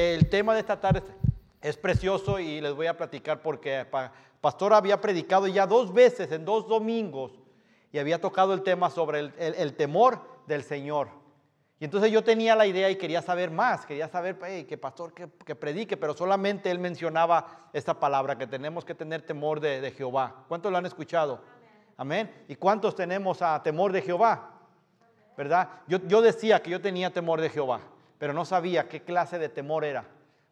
el tema de esta tarde es precioso y les voy a platicar porque Pastor había predicado ya dos veces en dos domingos y había tocado el tema sobre el, temor del Señor. Y entonces yo tenía la idea y quería saber más, quería saber que pastor que, predique, pero solamente él mencionaba esta palabra, que tenemos que tener temor de, Jehová. ¿Cuántos lo han escuchado? Amén. ¿Y cuántos tenemos a temor de Jehová? ¿Verdad? Yo, yo decía que yo tenía temor de Jehová, pero no sabía qué clase de temor era,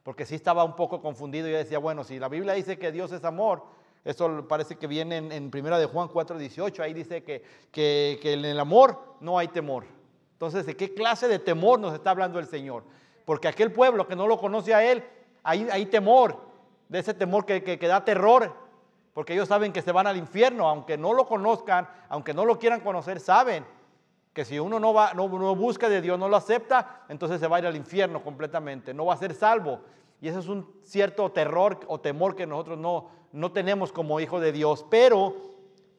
porque sí estaba un poco confundido. Yo decía, bueno, si la Biblia dice que Dios es amor, eso parece que viene en, primera de Juan 4, 18. Ahí dice que, que, en el amor no hay temor. Entonces, ¿de qué clase de temor nos está hablando el Señor? Porque aquel pueblo que no lo conoce a Él, hay, temor, de ese temor que, que, da terror, porque ellos saben que se van al infierno, aunque no lo conozcan, aunque no lo quieran conocer, saben que si uno no, va, no, busca de Dios, no lo acepta, entonces se va a ir al infierno completamente, no va a ser salvo. Y eso es un cierto terror o temor que nosotros no, no tenemos como hijo de Dios. Pero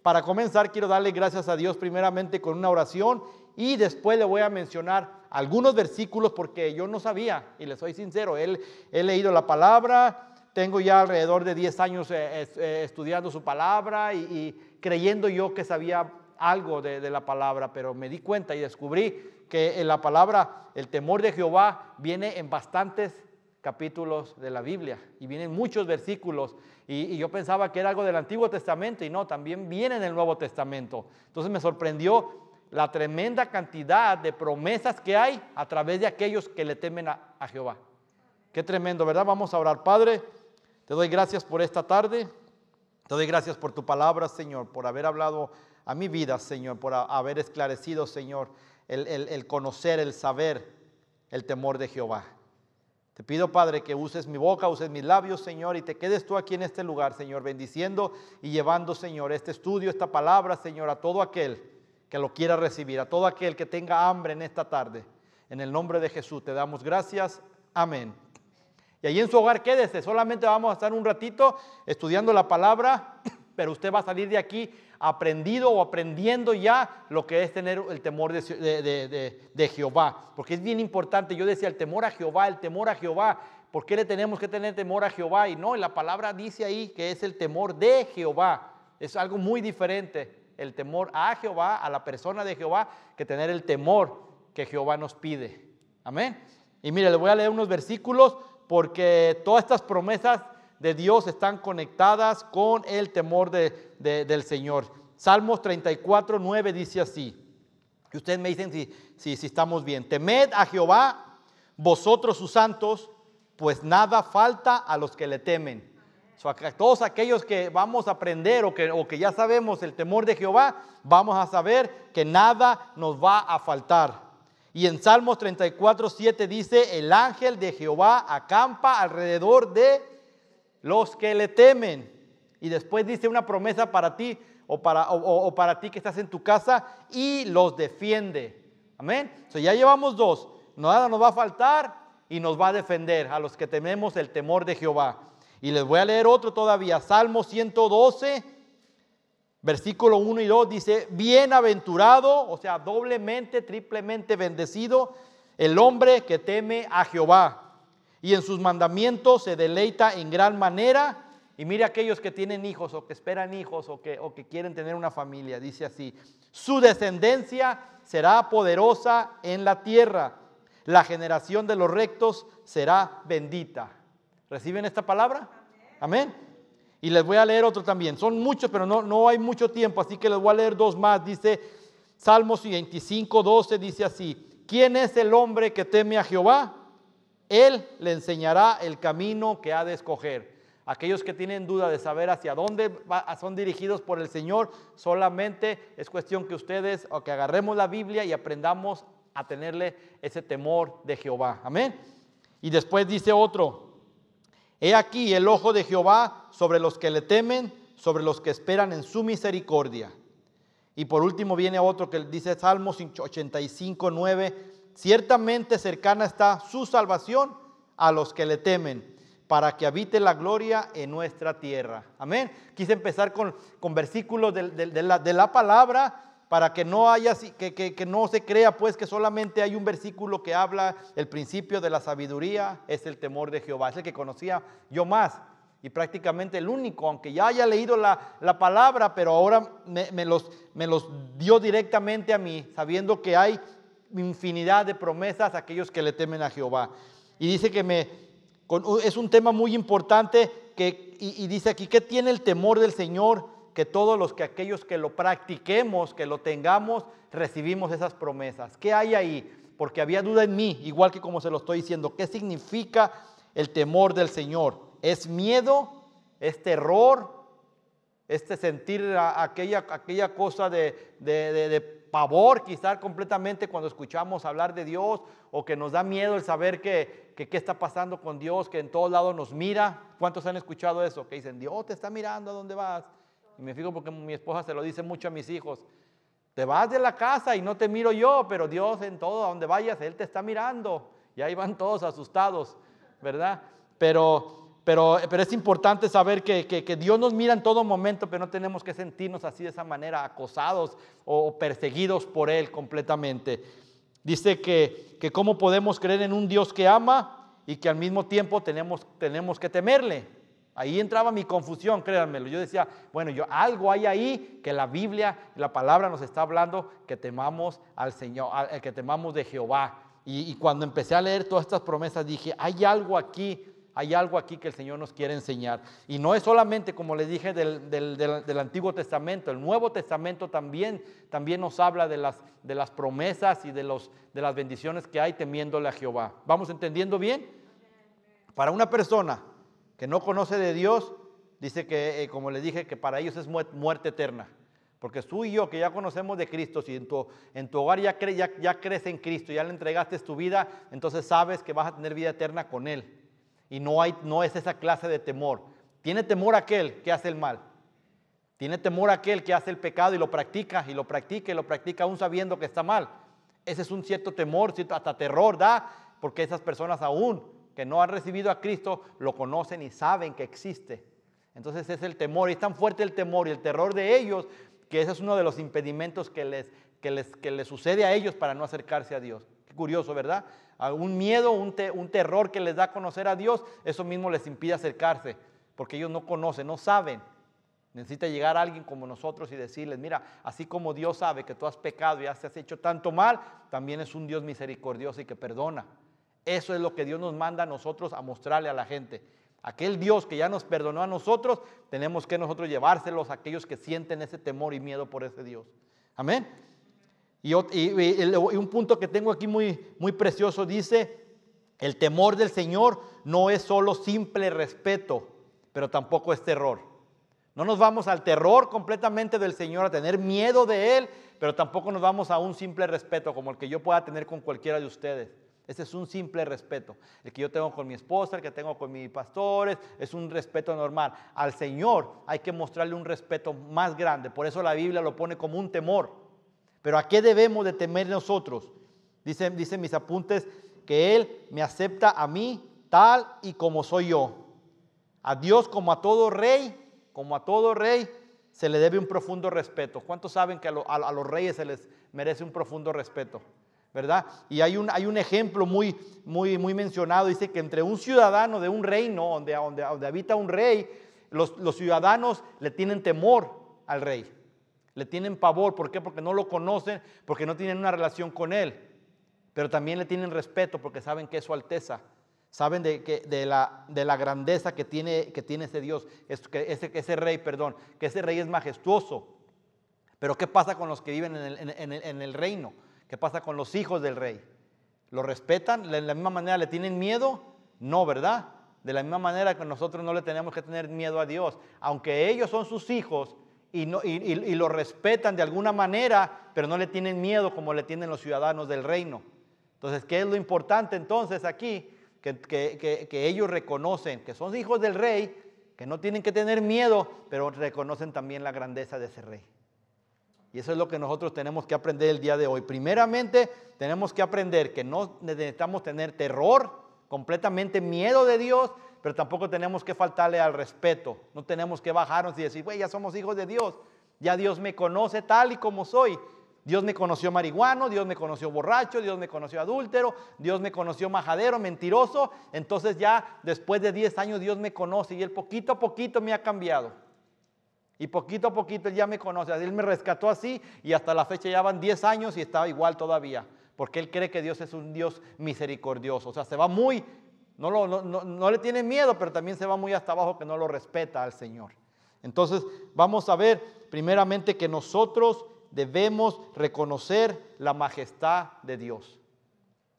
para comenzar quiero darle gracias a Dios primeramente con una oración y después le voy a mencionar algunos versículos porque yo no sabía, y le soy sincero, él, he leído la palabra, tengo ya alrededor de 10 años eh, eh, estudiando su palabra y, creyendo yo que sabía algo de, la palabra, pero me di cuenta y descubrí que en la palabra el temor de Jehová viene en bastantes capítulos de la Biblia y vienen muchos versículos y, yo pensaba que era algo del Antiguo Testamento y no, también viene en el Nuevo Testamento. Entonces me sorprendió la tremenda cantidad de promesas que hay a través de aquellos que le temen a, a Jehová. Qué tremendo, ¿verdad? Vamos a orar. Padre, te doy gracias por esta tarde. Te doy gracias por tu palabra, Señor, por haber hablado a mi vida, Señor, por haber esclarecido, Señor, el, el conocer, el saber, el temor de Jehová. Te pido, Padre, que uses mi boca, uses mis labios, Señor, y te quedes tú aquí en este lugar, Señor, bendiciendo y llevando, Señor, este estudio, esta palabra, Señor, a todo aquel que lo quiera recibir, a todo aquel que tenga hambre en esta tarde. En el nombre de Jesús te damos gracias. Amén. Y ahí en su hogar quédese, solamente vamos a estar un ratito estudiando la palabra, pero usted va a salir de aquí aprendido o aprendiendo ya lo que es tener el temor de, Jehová. Porque es bien importante, yo decía el temor a Jehová, el temor a Jehová. ¿Por qué le tenemos que tener temor a Jehová? Y no, la palabra dice ahí que es el temor de Jehová. Es algo muy diferente el temor a Jehová, a la persona de Jehová, que tener el temor que Jehová nos pide. Amén. Y mire, le voy a leer unos versículos porque todas estas promesas de Dios están conectadas con el temor del Señor. Salmos 34, 9 dice así. Y ustedes me dicen si, si, si estamos bien. Temed a Jehová, vosotros sus santos, pues nada falta a los que le temen. todos aquellos que vamos a aprender o que, o que ya sabemos el temor de Jehová, vamos a saber que nada nos va a faltar. Y en Salmos 34, 7 dice, el ángel de Jehová acampa alrededor de los que le temen. Y después dice una promesa para ti o para, o, para ti que estás en tu casa y los defiende. Amén. So ya llevamos dos. Nada nos va a faltar y nos va a defender a los que tememos el temor de Jehová. Y les voy a leer otro todavía. Salmo 112, versículo 1 y 2 dice, bienaventurado, o sea, doblemente, triplemente bendecido el hombre que teme a Jehová y en sus mandamientos se deleita en gran manera. Y mire aquellos que tienen hijos o que esperan hijos o que, o que quieren tener una familia. Dice así, su descendencia será poderosa en la tierra. La generación de los rectos será bendita. ¿Reciben esta palabra? Amén. Y les voy a leer otro también. Son muchos, pero no, no hay mucho tiempo, así que les voy a leer dos más. Dice Salmos 25, 12, dice así. ¿Quién es el hombre que teme a Jehová? Él le enseñará el camino que ha de escoger. Aquellos que tienen duda de saber hacia dónde son dirigidos por el Señor, solamente es cuestión que ustedes o que agarremos la Biblia y aprendamos a tenerle ese temor de Jehová. Amén. Y después dice otro, he aquí el ojo de Jehová sobre los que le temen, sobre los que esperan en su misericordia. Y por último viene otro que dice Salmos 85, 9, Ciertamente cercana está su salvación a los que le temen, para que habite la gloria en nuestra tierra. Amén. Quise empezar con, con versículos de, la, de la palabra para que no haya, que, que, que, no se crea pues que solamente hay un versículo que habla el principio de la sabiduría, es el temor de Jehová, es el que conocía yo más y prácticamente el único, aunque ya haya leído la, la palabra, pero ahora me, los, me los dio directamente a mí, sabiendo que hay infinidad de promesas a aquellos que le temen a Jehová. Y dice que me, es un tema muy importante que, y, dice aquí, ¿qué tiene el temor del Señor? que todos los que aquellos que lo practiquemos, que lo tengamos, recibimos esas promesas. ¿Qué hay ahí? Porque había duda en mí, igual que como se lo estoy diciendo. ¿Qué significa el temor del Señor? ¿Es miedo? ¿Es terror? Este sentir aquella, aquella cosa de pavor, quizás completamente cuando escuchamos hablar de Dios o que nos da miedo el saber que, qué está pasando con Dios, que en todos lados nos mira. ¿Cuántos han escuchado eso? Que dicen, Dios te está mirando a dónde vas. Y me fijo porque mi esposa se lo dice mucho a mis hijos. Te vas de la casa y no te miro yo, pero Dios en todo, a donde vayas, Él te está mirando. Y ahí van todos asustados, ¿verdad? Pero, pero, pero es importante saber que, que, Dios nos mira en todo momento, pero no tenemos que sentirnos así de esa manera, acosados o perseguidos por Él completamente. Dice que, que cómo podemos creer en un Dios que ama y que al mismo tiempo tenemos, tenemos que temerle. Ahí entraba mi confusión, créanmelo. Yo decía, bueno, yo algo hay ahí que la Biblia, la palabra nos está hablando que temamos al Señor, que temamos de Jehová. Y, cuando empecé a leer todas estas promesas dije, hay algo aquí, hay algo aquí que el Señor nos quiere enseñar. Y no es solamente, como les dije, del, del, del, Antiguo Testamento, el Nuevo Testamento también, también nos habla de las, de las promesas y de, los, de las bendiciones que hay temiéndole a Jehová. ¿Vamos entendiendo bien? Para una persona que no conoce de Dios, dice que, eh, como les dije, que para ellos es muerte eterna. Porque tú y yo, que ya conocemos de Cristo, si en tu, en tu hogar ya, cre, ya, ya crees en Cristo, ya le entregaste tu vida, entonces sabes que vas a tener vida eterna con Él. Y no, hay, no es esa clase de temor. Tiene temor aquel que hace el mal. Tiene temor aquel que hace el pecado y lo practica, y lo practica, y lo practica aún sabiendo que está mal. Ese es un cierto temor, hasta terror da, porque esas personas aún que no han recibido a Cristo lo conocen y saben que existe. Entonces es el temor, y es tan fuerte el temor y el terror de ellos que ese es uno de los impedimentos que les, que les, que les sucede a ellos para no acercarse a Dios. Qué curioso, ¿verdad? Un miedo, un, te, un terror que les da a conocer a Dios, eso mismo les impide acercarse, porque ellos no conocen, no saben. Necesita llegar alguien como nosotros y decirles, mira, así como Dios sabe que tú has pecado y has hecho tanto mal, también es un Dios misericordioso y que perdona. Eso es lo que Dios nos manda a nosotros a mostrarle a la gente. Aquel Dios que ya nos perdonó a nosotros, tenemos que nosotros llevárselos a aquellos que sienten ese temor y miedo por ese Dios. Amén. Y, un punto que tengo aquí muy, muy precioso dice, el temor del Señor no es solo simple respeto, pero tampoco es terror. No nos vamos al terror completamente del Señor, a tener miedo de Él, pero tampoco nos vamos a un simple respeto como el que yo pueda tener con cualquiera de ustedes. Ese es un simple respeto. El que yo tengo con mi esposa, el que tengo con mis pastores, es un respeto normal. Al Señor hay que mostrarle un respeto más grande. Por eso la Biblia lo pone como un temor. Pero ¿a qué debemos de temer nosotros? Dicen, dicen mis apuntes que Él me acepta a mí tal y como soy yo. A Dios como a todo rey, como a todo rey, se le debe un profundo respeto. ¿Cuántos saben que a, lo, a, a los reyes se les merece un profundo respeto? ¿verdad? Y hay un, hay un ejemplo muy, muy, muy mencionado, dice que entre un ciudadano de un reino, donde, donde, donde habita un rey, los, los, ciudadanos le tienen temor al rey, le tienen pavor, ¿por qué? Porque no lo conocen, porque no tienen una relación con él, pero también le tienen respeto porque saben que es su alteza, saben de, que, de, la, de la grandeza que tiene, que tiene ese Dios, ese, ese rey, perdón, que ese rey es majestuoso. Pero ¿qué pasa con los que viven en el, en el, en el reino? ¿Qué pasa con los hijos del rey? ¿Lo respetan? ¿De la misma manera le tienen miedo? No, ¿verdad? De la misma manera que nosotros no le tenemos que tener miedo a Dios. Aunque ellos son sus hijos y, no, y, y, y lo respetan de alguna manera, pero no le tienen miedo como le tienen los ciudadanos del reino. Entonces, ¿qué es lo importante entonces aquí? Que, que, que, que, ellos reconocen que son hijos del rey, que no tienen que tener miedo, pero reconocen también la grandeza de ese rey. Y eso es lo que nosotros tenemos que aprender el día de hoy. Primeramente, tenemos que aprender que no necesitamos tener terror, completamente miedo de Dios, pero tampoco tenemos que faltarle al respeto. No tenemos que bajarnos y decir, güey, ya somos hijos de Dios. Ya Dios me conoce tal y como soy. Dios me conoció marihuano, Dios me conoció borracho, Dios me conoció adúltero, Dios me conoció majadero, mentiroso. Entonces ya después de 10 años Dios me conoce y Él poquito a poquito me ha cambiado. Y poquito a poquito Él ya me conoce. Él me rescató así y hasta la fecha ya van 10 años y estaba igual todavía. Porque Él cree que Dios es un Dios misericordioso. O sea, se va muy, no, le tiene miedo, pero también se va muy hasta abajo que no lo respeta al Señor. Entonces vamos a ver primeramente que nosotros debemos reconocer la majestad de Dios.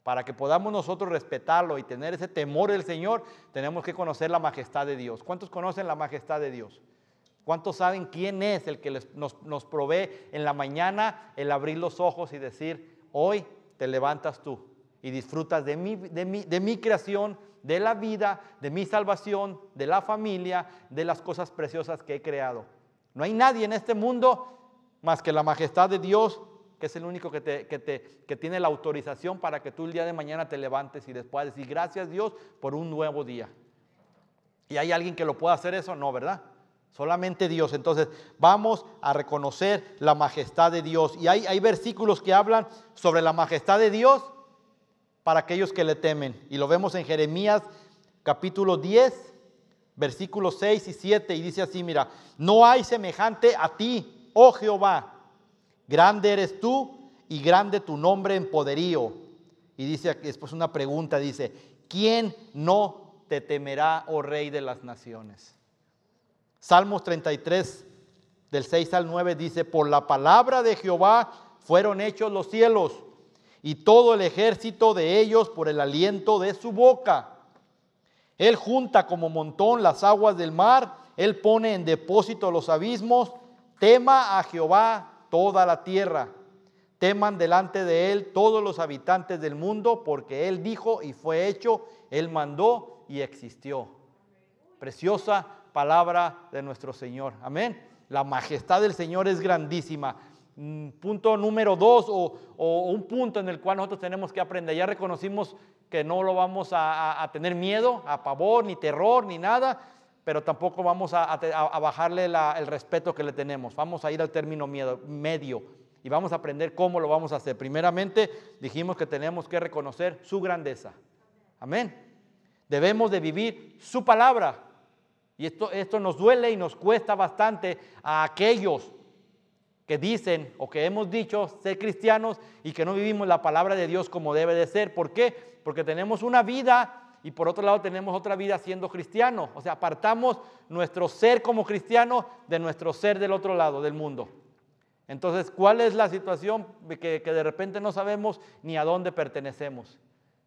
Para que podamos nosotros respetarlo y tener ese temor del Señor, tenemos que conocer la majestad de Dios. ¿Cuántos conocen la majestad de Dios? ¿Cuántos saben quién es el que nos, provee en la mañana el abrir los ojos y decir, hoy te levantas tú y disfrutas de mi, de de mi creación, de la vida, de mi salvación, de la familia, de las cosas preciosas que he creado? No hay nadie en este mundo más que la majestad de Dios, que es el único que, te, que, te, que tiene la autorización para que tú el día de mañana te levantes y después decir gracias Dios por un nuevo día. ¿Y hay alguien que lo pueda hacer eso? No, ¿verdad? Solamente Dios. Entonces vamos a reconocer la majestad de Dios. Y hay, hay versículos que hablan sobre la majestad de Dios para aquellos que le temen. Y lo vemos en Jeremías capítulo 10, versículos 6 y 7. Y dice así, mira, no hay semejante a ti, oh Jehová. Grande eres tú y grande tu nombre en poderío. Y dice después una pregunta, dice, ¿quién no te temerá, oh Rey de las naciones? Salmos 33, del 6 al 9, dice, por la palabra de Jehová fueron hechos los cielos y todo el ejército de ellos por el aliento de su boca. Él junta como montón las aguas del mar, Él pone en depósito los abismos, tema a Jehová toda la tierra. Teman delante de Él todos los habitantes del mundo, porque Él dijo y fue hecho, Él mandó y existió. Preciosa palabra de nuestro Señor. Amén. La majestad del Señor es grandísima. Punto número dos o, un punto en el cual nosotros tenemos que aprender. Ya reconocimos que no lo vamos a, tener miedo, a pavor, ni terror, ni nada, pero tampoco vamos a, bajarle el respeto que le tenemos. Vamos a ir al término miedo, medio y vamos a aprender cómo lo vamos a hacer. Primeramente dijimos que tenemos que reconocer su grandeza. Amén. Debemos de vivir su palabra. Y esto, esto nos duele y nos cuesta bastante a aquellos que dicen o que hemos dicho ser cristianos y que no vivimos la palabra de Dios como debe de ser. ¿Por qué? Porque tenemos una vida y por otro lado tenemos otra vida siendo cristiano. O sea, apartamos nuestro ser como cristiano de nuestro ser del otro lado del mundo. Entonces, ¿cuál es la situación que de repente no sabemos ni a dónde pertenecemos?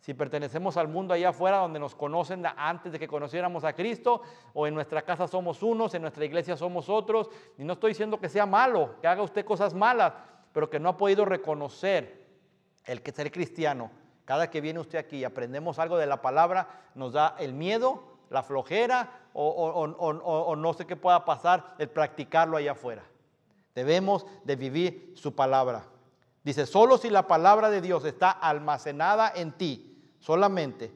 Si pertenecemos al mundo allá afuera donde nos conocen antes de que conociéramos a Cristo, o en nuestra casa somos unos, en nuestra iglesia somos otros, y no estoy diciendo que sea malo, que haga usted cosas malas, pero que no ha podido reconocer el que ser cristiano. Cada que viene usted aquí y aprendemos algo de la palabra, nos da el miedo, la flojera o, no sé qué pueda pasar el practicarlo allá afuera. Debemos de vivir su palabra. Dice, solo si la palabra de Dios está almacenada en ti, solamente,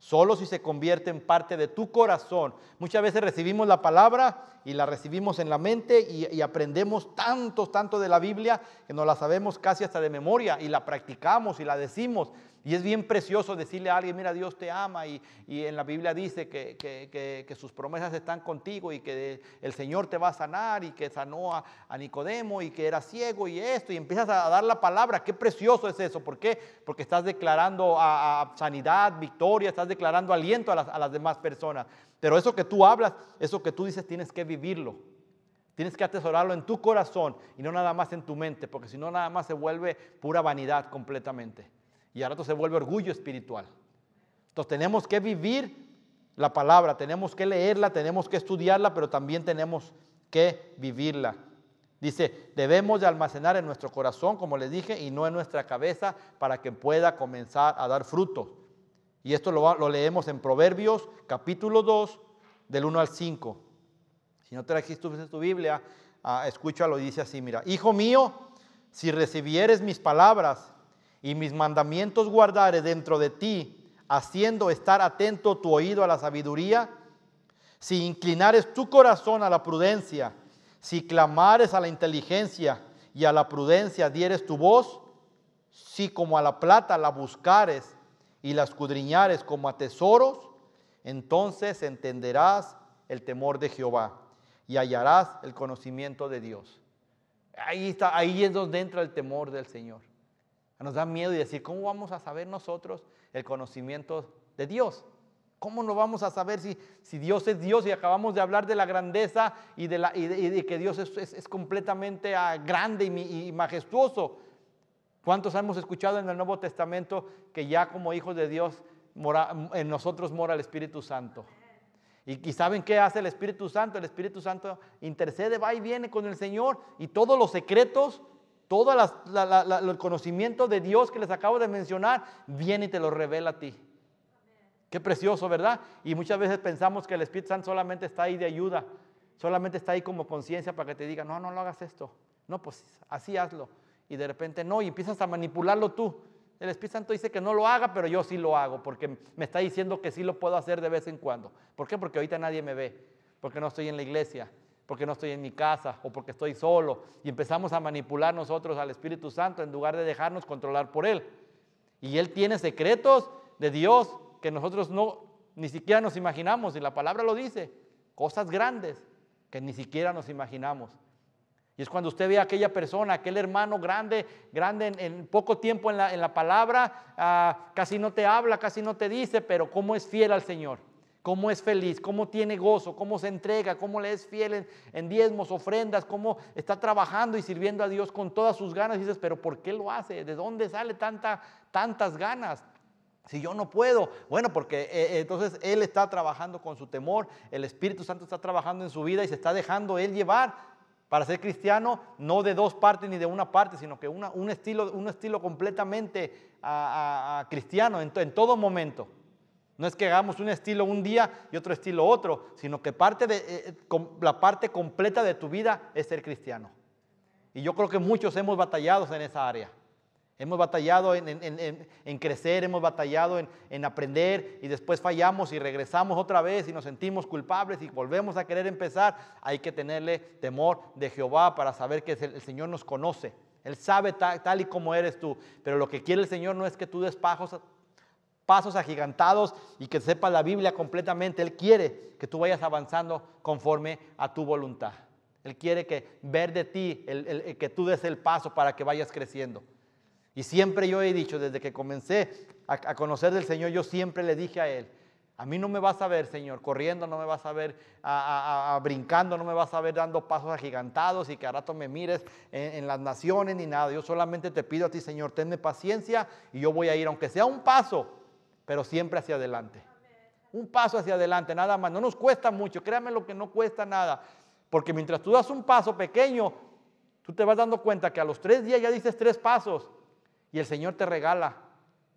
solo si se convierte en parte de tu corazón. Muchas veces recibimos la palabra y la recibimos en la mente y, aprendemos tanto, tanto de la Biblia que nos la sabemos casi hasta de memoria y la practicamos y la decimos. Y es bien precioso decirle a alguien, mira, Dios te ama y, en la Biblia dice que, sus promesas están contigo y que el Señor te va a sanar y que sanó a, Nicodemo y que era ciego y esto y empiezas a dar la palabra. Qué precioso es eso. ¿Por qué? Porque estás declarando a, sanidad, victoria, estás declarando aliento a las, a las demás personas. Pero eso que tú hablas, eso que tú dices, tienes que vivirlo. Tienes que atesorarlo en tu corazón y no nada más en tu mente, porque si no nada más se vuelve pura vanidad completamente y ahora se vuelve orgullo espiritual. Entonces tenemos que vivir la palabra, tenemos que leerla, tenemos que estudiarla, pero también tenemos que vivirla. Dice, debemos de almacenar en nuestro corazón, como les dije, y no en nuestra cabeza, para que pueda comenzar a dar fruto. Y esto lo, leemos en Proverbios capítulo 2, del 1 al 5. Si no trajiste tu Biblia, ah, escúchalo, dice así, mira, Hijo mío, si recibieres mis palabras y mis mandamientos guardare dentro de ti, haciendo estar atento tu oído a la sabiduría, si inclinares tu corazón a la prudencia, si clamares a la inteligencia y a la prudencia dieres tu voz, si como a la plata la buscares y la escudriñares como a tesoros, entonces entenderás el temor de Jehová y hallarás el conocimiento de Dios. Ahí, está, ahí es donde entra el temor del Señor. Nos da miedo y decir, ¿cómo vamos a saber nosotros el conocimiento de Dios? ¿Cómo no vamos a saber si, si Dios es Dios y acabamos de hablar de la grandeza y de, la, y de, que Dios es, es, completamente ah, grande y, y, majestuoso? ¿Cuántos hemos escuchado en el Nuevo Testamento que ya como hijos de Dios mora, en nosotros mora el Espíritu Santo? Y, saben qué hace el Espíritu Santo. El Espíritu Santo intercede, va y viene con el Señor y todos los secretos, todo el conocimiento de Dios que les acabo de mencionar, viene y te lo revela a ti. Qué precioso, ¿verdad? Y muchas veces pensamos que el Espíritu Santo solamente está ahí de ayuda, solamente está ahí como conciencia para que te diga, no, no lo hagas esto. No, pues así hazlo. Y de repente no, y empiezas a manipularlo tú. El Espíritu Santo dice que no lo haga, pero yo sí lo hago, porque me está diciendo que sí lo puedo hacer de vez en cuando. ¿Por qué? Porque ahorita nadie me ve, porque no estoy en la iglesia, porque no estoy en mi casa o porque estoy solo. Y empezamos a manipular nosotros al Espíritu Santo en lugar de dejarnos controlar por Él. Y Él tiene secretos de Dios que nosotros no, ni siquiera nos imaginamos, y la palabra lo dice, cosas grandes que ni siquiera nos imaginamos. Y es cuando usted ve a aquella persona, aquel hermano grande, grande en, poco tiempo en la, palabra, ah, casi no te habla, casi no te dice, pero cómo es fiel al Señor, cómo es feliz, cómo tiene gozo, cómo se entrega, cómo le es fiel en, diezmos, ofrendas, cómo está trabajando y sirviendo a Dios con todas sus ganas. Y dices, pero ¿por qué lo hace? ¿De dónde sale tanta, tantas ganas? Si yo no puedo, bueno, porque eh, eh, entonces Él está trabajando con su temor, el Espíritu Santo está trabajando en su vida y se está dejando Él llevar para ser cristiano, no de dos partes ni de una parte, sino que un, estilo, un estilo completamente cristiano en, todo momento. No es que hagamos un estilo un día y otro estilo otro, sino que parte de, eh, la parte completa de tu vida es ser cristiano. Y yo creo que muchos hemos batallado en esa área. Hemos batallado en, crecer, hemos batallado en, aprender y después fallamos y regresamos otra vez y nos sentimos culpables y volvemos a querer empezar. Hay que tenerle temor de Jehová para saber que el, Señor nos conoce. Él sabe tal, y como eres tú. Pero lo que quiere el Señor no es que tú des pasos agigantados y que sepas la Biblia completamente. Él quiere que tú vayas avanzando conforme a tu voluntad. Él quiere que ver de ti, que tú des el paso para que vayas creciendo. Y siempre yo he dicho, desde que comencé a, conocer del Señor, yo siempre le dije a Él, a mí no me vas a ver, Señor, corriendo, no me vas a ver a, brincando, no me vas a ver dando pasos agigantados y que a rato me mires en, las naciones ni nada. Yo solamente te pido a ti, Señor, tenme paciencia y yo voy a ir, aunque sea un paso, pero siempre hacia adelante. Un paso hacia adelante, nada más. No nos cuesta mucho, créame lo que no cuesta nada. Porque mientras tú das un paso pequeño, tú te vas dando cuenta que a los tres días ya dices tres pasos y el Señor te regala,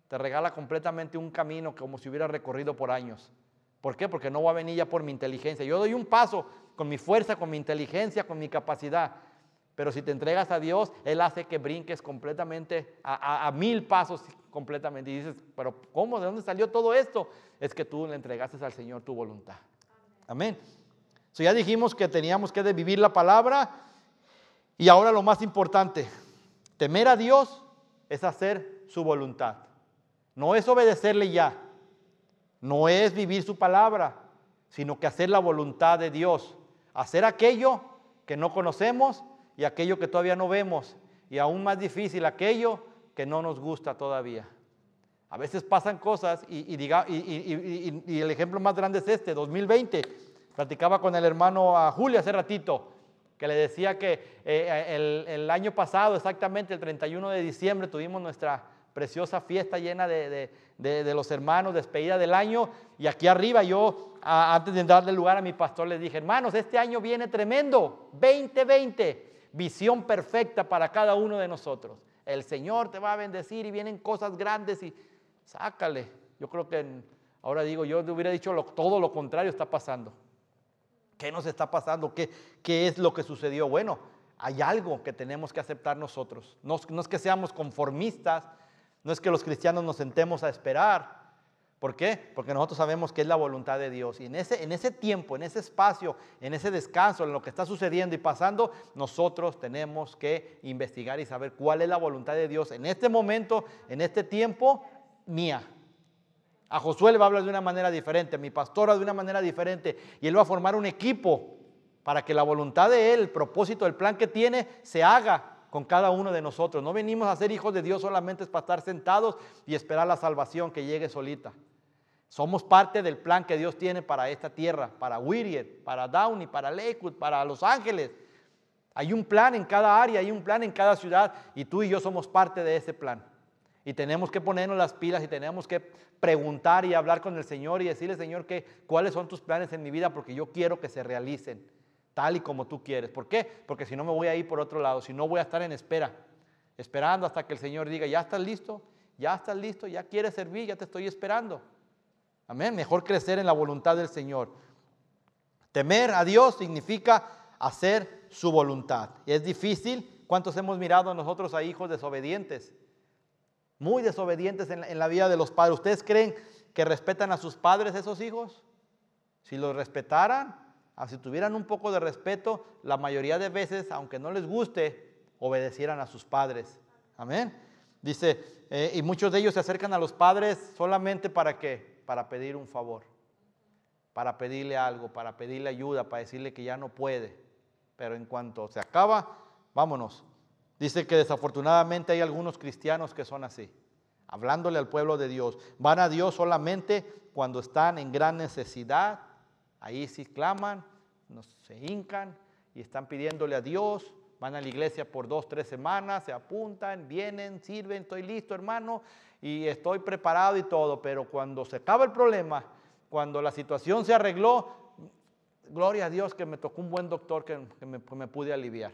te regala completamente un camino como si hubiera recorrido por años. ¿Por qué? Porque no va a venir ya por mi inteligencia. Yo doy un paso con mi fuerza, con mi inteligencia, con mi capacidad. Pero si te entregas a Dios, Él hace que brinques completamente a, mil pasos completamente. Y dices, pero ¿cómo? ¿De dónde salió todo esto? Es que tú le entregaste al Señor tu voluntad. Amén. So ya dijimos que teníamos que vivir la palabra. Y ahora lo más importante, temer a Dios es hacer su voluntad. No es obedecerle ya. No es vivir su palabra, sino que hacer la voluntad de Dios. Hacer aquello que no conocemos y aquello que todavía no vemos. Y aún más difícil, aquello que no nos gusta todavía. A veces pasan cosas y, diga, y, el ejemplo más grande es este, 2020. Platicaba con el hermano Julio hace ratito que le decía que eh, el, año pasado, exactamente el 31 de diciembre, tuvimos nuestra preciosa fiesta llena de, los hermanos, despedida del año, y aquí arriba yo, antes de darle lugar a mi pastor, le dije, hermanos, este año viene tremendo, 2020, visión perfecta para cada uno de nosotros. El Señor te va a bendecir y vienen cosas grandes y sácale. Yo creo que ahora digo, yo te hubiera dicho todo lo contrario está pasando. ¿Qué nos está pasando? ¿Qué, ¿Qué es lo que sucedió? Bueno, hay algo que tenemos que aceptar nosotros. No, es que seamos conformistas, no es que los cristianos nos sentemos a esperar, ¿Por qué? Porque nosotros sabemos que es la voluntad de Dios. Y en ese, en ese tiempo, en ese espacio, en ese descanso, en lo que está sucediendo y pasando, nosotros tenemos que investigar y saber cuál es la voluntad de Dios en este momento, en este tiempo, mía. A Josué le va a hablar de una manera diferente, a mi pastora de una manera diferente, y él va a formar un equipo para que la voluntad de él, el propósito, el plan que tiene, se haga con cada uno de nosotros. No venimos a ser hijos de Dios solamente para estar sentados y esperar la salvación que llegue solita. Somos parte del plan que Dios tiene para esta tierra, para Whittier, para Downey, para Lakewood, para Los Ángeles. Hay un plan en cada área, hay un plan en cada ciudad y tú y yo somos parte de ese plan. Y tenemos que ponernos las pilas y tenemos que preguntar y hablar con el Señor y decirle, Señor, que, cuáles son tus planes en mi vida porque yo quiero que se realicen tal y como tú quieres. ¿Por qué? Porque si no me voy a ir por otro lado, si no voy a estar en espera, esperando hasta que el Señor diga, ya estás listo, ya estás listo, ya quieres servir, ya te estoy esperando. Amén. Mejor crecer en la voluntad del Señor. Temer a Dios significa hacer su voluntad. Y es difícil. ¿Cuántos hemos mirado nosotros a hijos desobedientes? Muy desobedientes en la, vida de los padres. ¿Ustedes creen que respetan a sus padres esos hijos? Si los respetaran, ah, si tuvieran un poco de respeto, la mayoría de veces, aunque no les guste, obedecieran a sus padres. Amén. Dice, eh, y muchos de ellos se acercan a los padres solamente para que para pedir un favor, para pedirle algo, para pedirle ayuda, para decirle que ya no puede. Pero en cuanto se acaba, vámonos. Dice que desafortunadamente hay algunos cristianos que son así, hablándole al pueblo de Dios. Van a Dios solamente cuando están en gran necesidad. Ahí sí claman, se hincan y están pidiéndole a Dios. Van a la iglesia por dos, tres semanas, se apuntan, vienen, sirven, estoy listo hermano, y estoy preparado y todo, pero cuando se acaba el problema, cuando la situación se arregló, gloria a Dios que me tocó un buen doctor que, me, me pude aliviar.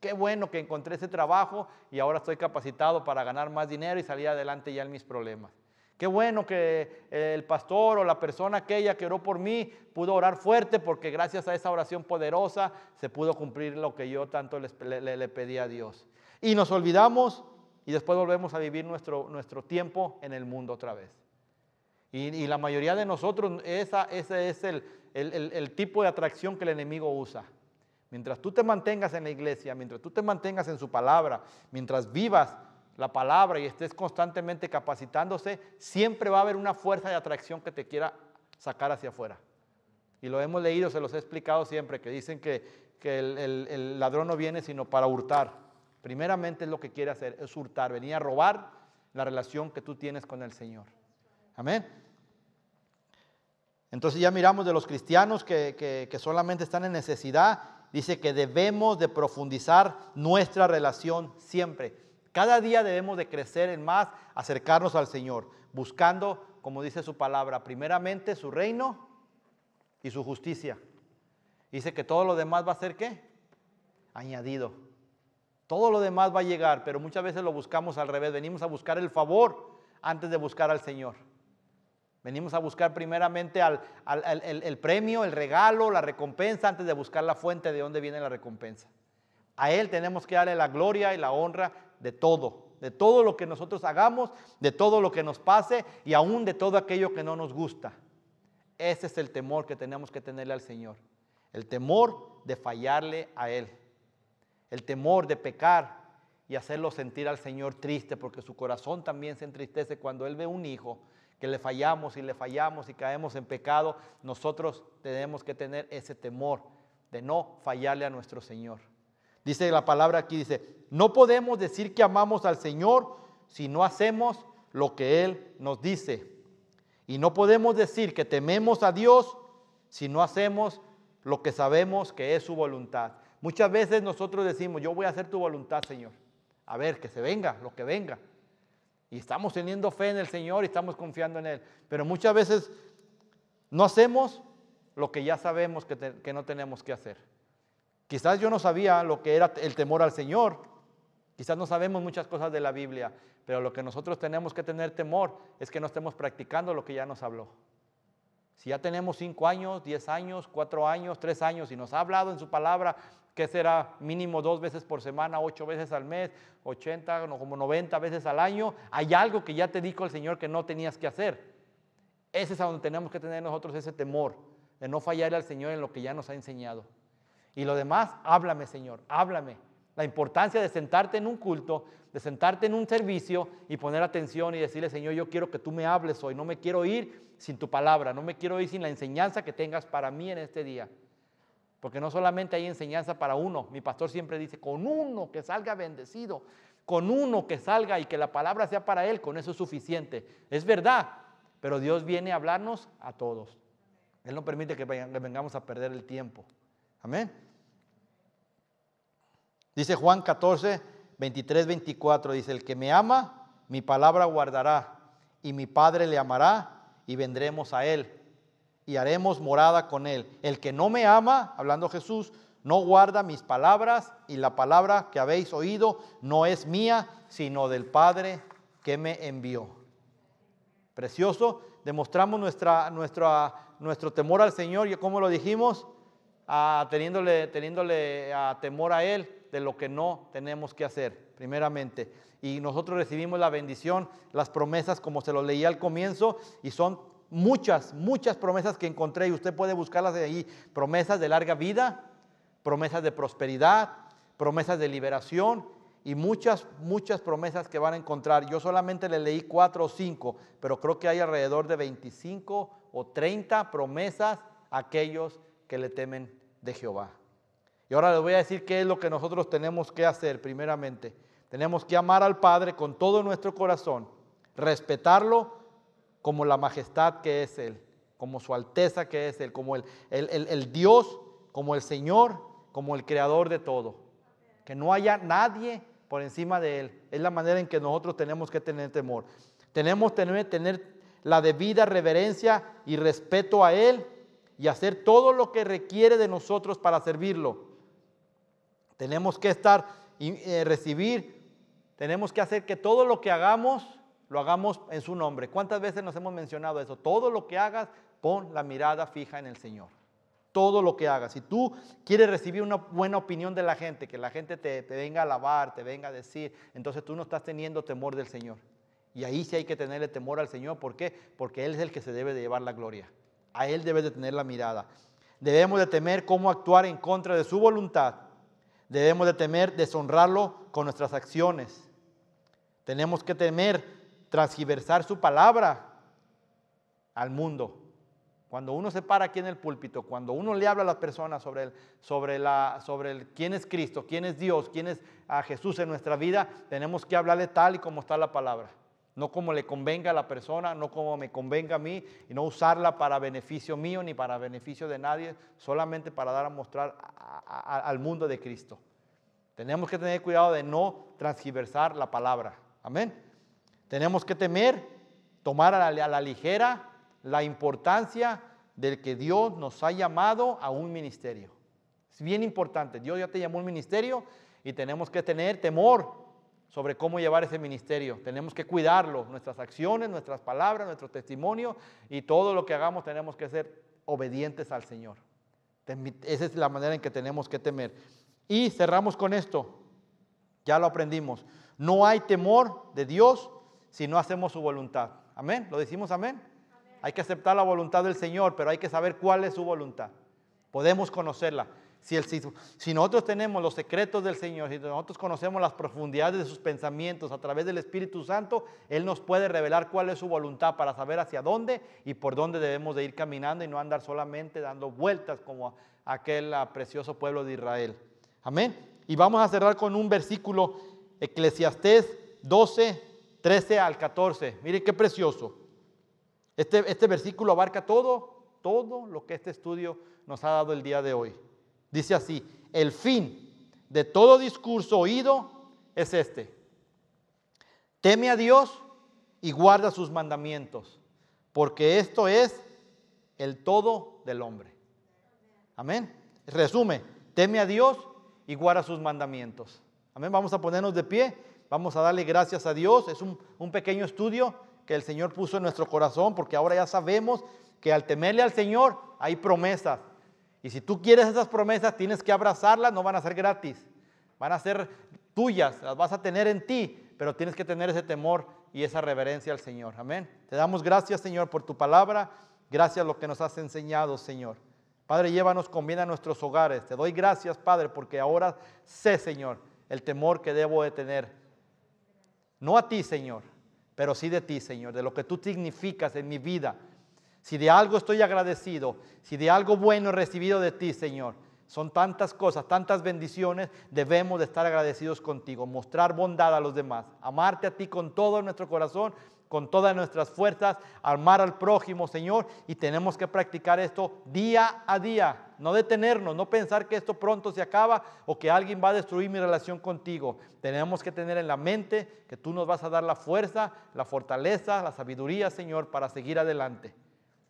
Qué bueno que encontré ese trabajo y ahora estoy capacitado para ganar más dinero y salir adelante ya en mis problemas. Qué bueno que el pastor o la persona aquella que oró por mí pudo orar fuerte porque gracias a esa oración poderosa se pudo cumplir lo que yo tanto le, pedí a Dios. Y nos olvidamos y después volvemos a vivir nuestro, nuestro tiempo en el mundo otra vez. Y, la mayoría de nosotros, esa, ese es el, el, tipo de atracción que el enemigo usa. Mientras tú te mantengas en la iglesia, mientras tú te mantengas en su palabra, mientras vivas la palabra y estés constantemente capacitándose, siempre va a haber una fuerza de atracción que te quiera sacar hacia afuera. Y lo hemos leído, se los he explicado siempre, que dicen que, que el ladrón no viene sino para hurtar, Primeramente es lo que quiere hacer, es hurtar, venir a robar la relación que tú tienes con el Señor. Amén. Entonces ya miramos de los cristianos que, solamente están en necesidad. Dice que debemos de profundizar nuestra relación siempre. Cada día debemos de crecer en más, acercarnos al Señor, buscando, como dice su palabra, primeramente su reino y su justicia. Dice que todo lo demás va a ser qué? Añadido. Todo lo demás va a llegar, pero muchas veces lo buscamos al revés. Venimos a buscar el favor antes de buscar al Señor. Venimos a buscar primeramente al, el, premio, el regalo, la recompensa, antes de buscar la fuente de dónde viene la recompensa. A Él tenemos que darle la gloria y la honra de todo, de todo lo que nosotros hagamos, de todo lo que nos pase y aún de todo aquello que no nos gusta. Ese es el temor que tenemos que tenerle al Señor. El temor de fallarle a Él el temor de pecar y hacerlo sentir al Señor triste, porque su corazón también se entristece cuando Él ve un hijo que le fallamos y le fallamos y caemos en pecado, nosotros tenemos que tener ese temor de no fallarle a nuestro Señor. Dice la palabra aquí, dice, no podemos decir que amamos al Señor si no hacemos lo que Él nos dice. Y no podemos decir que tememos a Dios si no hacemos lo que sabemos que es su voluntad. Muchas veces nosotros decimos, yo voy a hacer tu voluntad, Señor. A ver, que se venga, lo que venga. Y estamos teniendo fe en el Señor y estamos confiando en Él. Pero muchas veces no hacemos lo que ya sabemos que, que no tenemos que hacer. Quizás yo no sabía lo que era el temor al Señor. Quizás no sabemos muchas cosas de la Biblia. Pero lo que nosotros tenemos que tener temor es que no estemos practicando lo que ya nos habló. Si ya tenemos cinco años, diez años, cuatro años, tres años y nos ha hablado en su palabra que será mínimo dos veces por semana, ocho veces al mes, ochenta, como noventa veces al año, hay algo que ya te dijo el Señor que no tenías que hacer. Ese es a donde tenemos que tener nosotros ese temor de no fallarle al Señor en lo que ya nos ha enseñado. Y lo demás, háblame, Señor, háblame. La importancia de sentarte en un culto, de sentarte en un servicio y poner atención y decirle, Señor, yo quiero que tú me hables hoy, no me quiero ir sin tu palabra, no me quiero ir sin la enseñanza que tengas para mí en este día. Porque no solamente hay enseñanza para uno, mi pastor siempre dice, con uno que salga bendecido, con uno que salga y que la palabra sea para él, con eso es suficiente. Es verdad, pero Dios viene a hablarnos a todos. Él no permite que vengamos a perder el tiempo. Amén. Dice Juan 14, 23, 24, dice, el que me ama, mi palabra guardará, y mi Padre le amará, y vendremos a él, y haremos morada con él. El que no me ama, hablando Jesús, no guarda mis palabras, y la palabra que habéis oído no es mía, sino del Padre que me envió. Precioso, demostramos nuestra, nuestra, nuestro temor al Señor, y como lo dijimos, teniéndole, teniéndole temor a Él de lo que no tenemos que hacer, primeramente. Y nosotros recibimos la bendición, las promesas, como se lo leía al comienzo, y son muchas, muchas promesas que encontré, y usted puede buscarlas de ahí, promesas de larga vida, promesas de prosperidad, promesas de liberación, y muchas, muchas promesas que van a encontrar. Yo solamente le leí cuatro o cinco, pero creo que hay alrededor de 25 o 30 promesas a aquellos que le temen de Jehová. Y ahora les voy a decir qué es lo que nosotros tenemos que hacer primeramente. Tenemos que amar al Padre con todo nuestro corazón, respetarlo como la majestad que es Él, como su alteza que es Él, como el, el, Dios, como el Señor, como el creador de todo. Que no haya nadie por encima de Él. Es la manera en que nosotros tenemos que tener temor. Tenemos que tener, tener la debida reverencia y respeto a Él y hacer todo lo que requiere de nosotros para servirlo. Tenemos que estar y eh, recibir, tenemos que hacer que todo lo que hagamos, lo hagamos en su nombre. ¿Cuántas veces nos hemos mencionado eso? Todo lo que hagas, pon la mirada fija en el Señor. Todo lo que hagas. Si tú quieres recibir una buena opinión de la gente, que la gente te, te venga a alabar, te venga a decir, entonces tú no estás teniendo temor del Señor. Y ahí sí hay que tenerle temor al Señor. ¿Por qué? Porque Él es el que se debe de llevar la gloria. A Él debe de tener la mirada. Debemos de temer cómo actuar en contra de su voluntad Debemos de temer deshonrarlo con nuestras acciones. Tenemos que temer transgiversar su palabra al mundo. Cuando uno se para aquí en el púlpito, cuando uno le habla a las personas sobre, el, sobre, la, sobre el, quién es Cristo, quién es Dios, quién es a Jesús en nuestra vida, tenemos que hablarle tal y como está la palabra no como le convenga a la persona, no como me convenga a mí, y no usarla para beneficio mío ni para beneficio de nadie, solamente para dar a mostrar al mundo de Cristo. Tenemos que tener cuidado de no transgiversar la palabra. Amén. Tenemos que temer, tomar a la, a la ligera la importancia del que Dios nos ha llamado a un ministerio. Es bien importante. Dios ya te llamó un ministerio y tenemos que tener temor sobre cómo llevar ese ministerio. Tenemos que cuidarlo, nuestras acciones, nuestras palabras, nuestro testimonio y todo lo que hagamos tenemos que ser obedientes al Señor. Esa es la manera en que tenemos que temer. Y cerramos con esto. Ya lo aprendimos. No hay temor de Dios si no hacemos su voluntad. Amén. ¿Lo decimos amén? amén? Hay que aceptar la voluntad del Señor, pero hay que saber cuál es su voluntad. Podemos conocerla. Si, nosotros tenemos los secretos del Señor, si nosotros conocemos las profundidades de sus pensamientos a través del Espíritu Santo, Él nos puede revelar cuál es su voluntad para saber hacia dónde y por dónde debemos de ir caminando y no andar solamente dando vueltas como aquel ah, precioso pueblo de Israel. Amén. Y vamos a cerrar con un versículo, Eclesiastés 12, 13 al 14. Miren qué precioso. Este, este versículo abarca todo, todo lo que este estudio nos ha dado el día de hoy. Dice así, el fin de todo discurso oído es este. Teme a Dios y guarda sus mandamientos, porque esto es el todo del hombre. Amén. Resume, teme a Dios y guarda sus mandamientos. Amén. Vamos a ponernos de pie, vamos a darle gracias a Dios. Es un, un pequeño estudio que el Señor puso en nuestro corazón, porque ahora ya sabemos que al temerle al Señor hay promesas y si tú quieres esas promesas, tienes que abrazarlas, no van a ser gratis, van a ser tuyas, las vas a tener en ti, pero tienes que tener ese temor y esa reverencia al Señor. Amén. Te damos gracias, Señor, por tu palabra. Gracias lo que nos has enseñado, Señor. Padre, llévanos con bien a nuestros hogares. Te doy gracias, Padre, porque ahora sé, Señor, el temor que debo de tener. No a ti, Señor, pero sí de ti, Señor, de lo que tú significas en mi vida. Si de algo estoy agradecido, si de algo bueno he recibido de ti, Señor, son tantas cosas, tantas bendiciones, debemos de estar agradecidos contigo, mostrar bondad a los demás, amarte a ti con todo nuestro corazón con todas nuestras fuerzas, amar al prójimo, Señor, y tenemos que practicar esto día a día, no detenernos, no pensar que esto pronto se acaba o que alguien va a destruir mi relación contigo. Tenemos que tener en la mente que tú nos vas a dar la fuerza, la fortaleza, la sabiduría, Señor, para seguir adelante.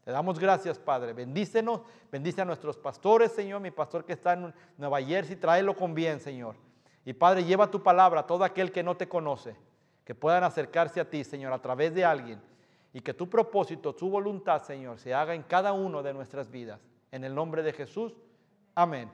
Te damos gracias, Padre. Bendícenos, bendice a nuestros pastores, Señor, mi pastor que está en Nueva Jersey, tráelo con bien, Señor. Y Padre, lleva tu palabra a todo aquel que no te conoce que puedan acercarse a ti, Señor, a través de alguien, y que tu propósito, tu voluntad, Señor, se haga en cada uno de nuestras vidas. En el nombre de Jesús, amén.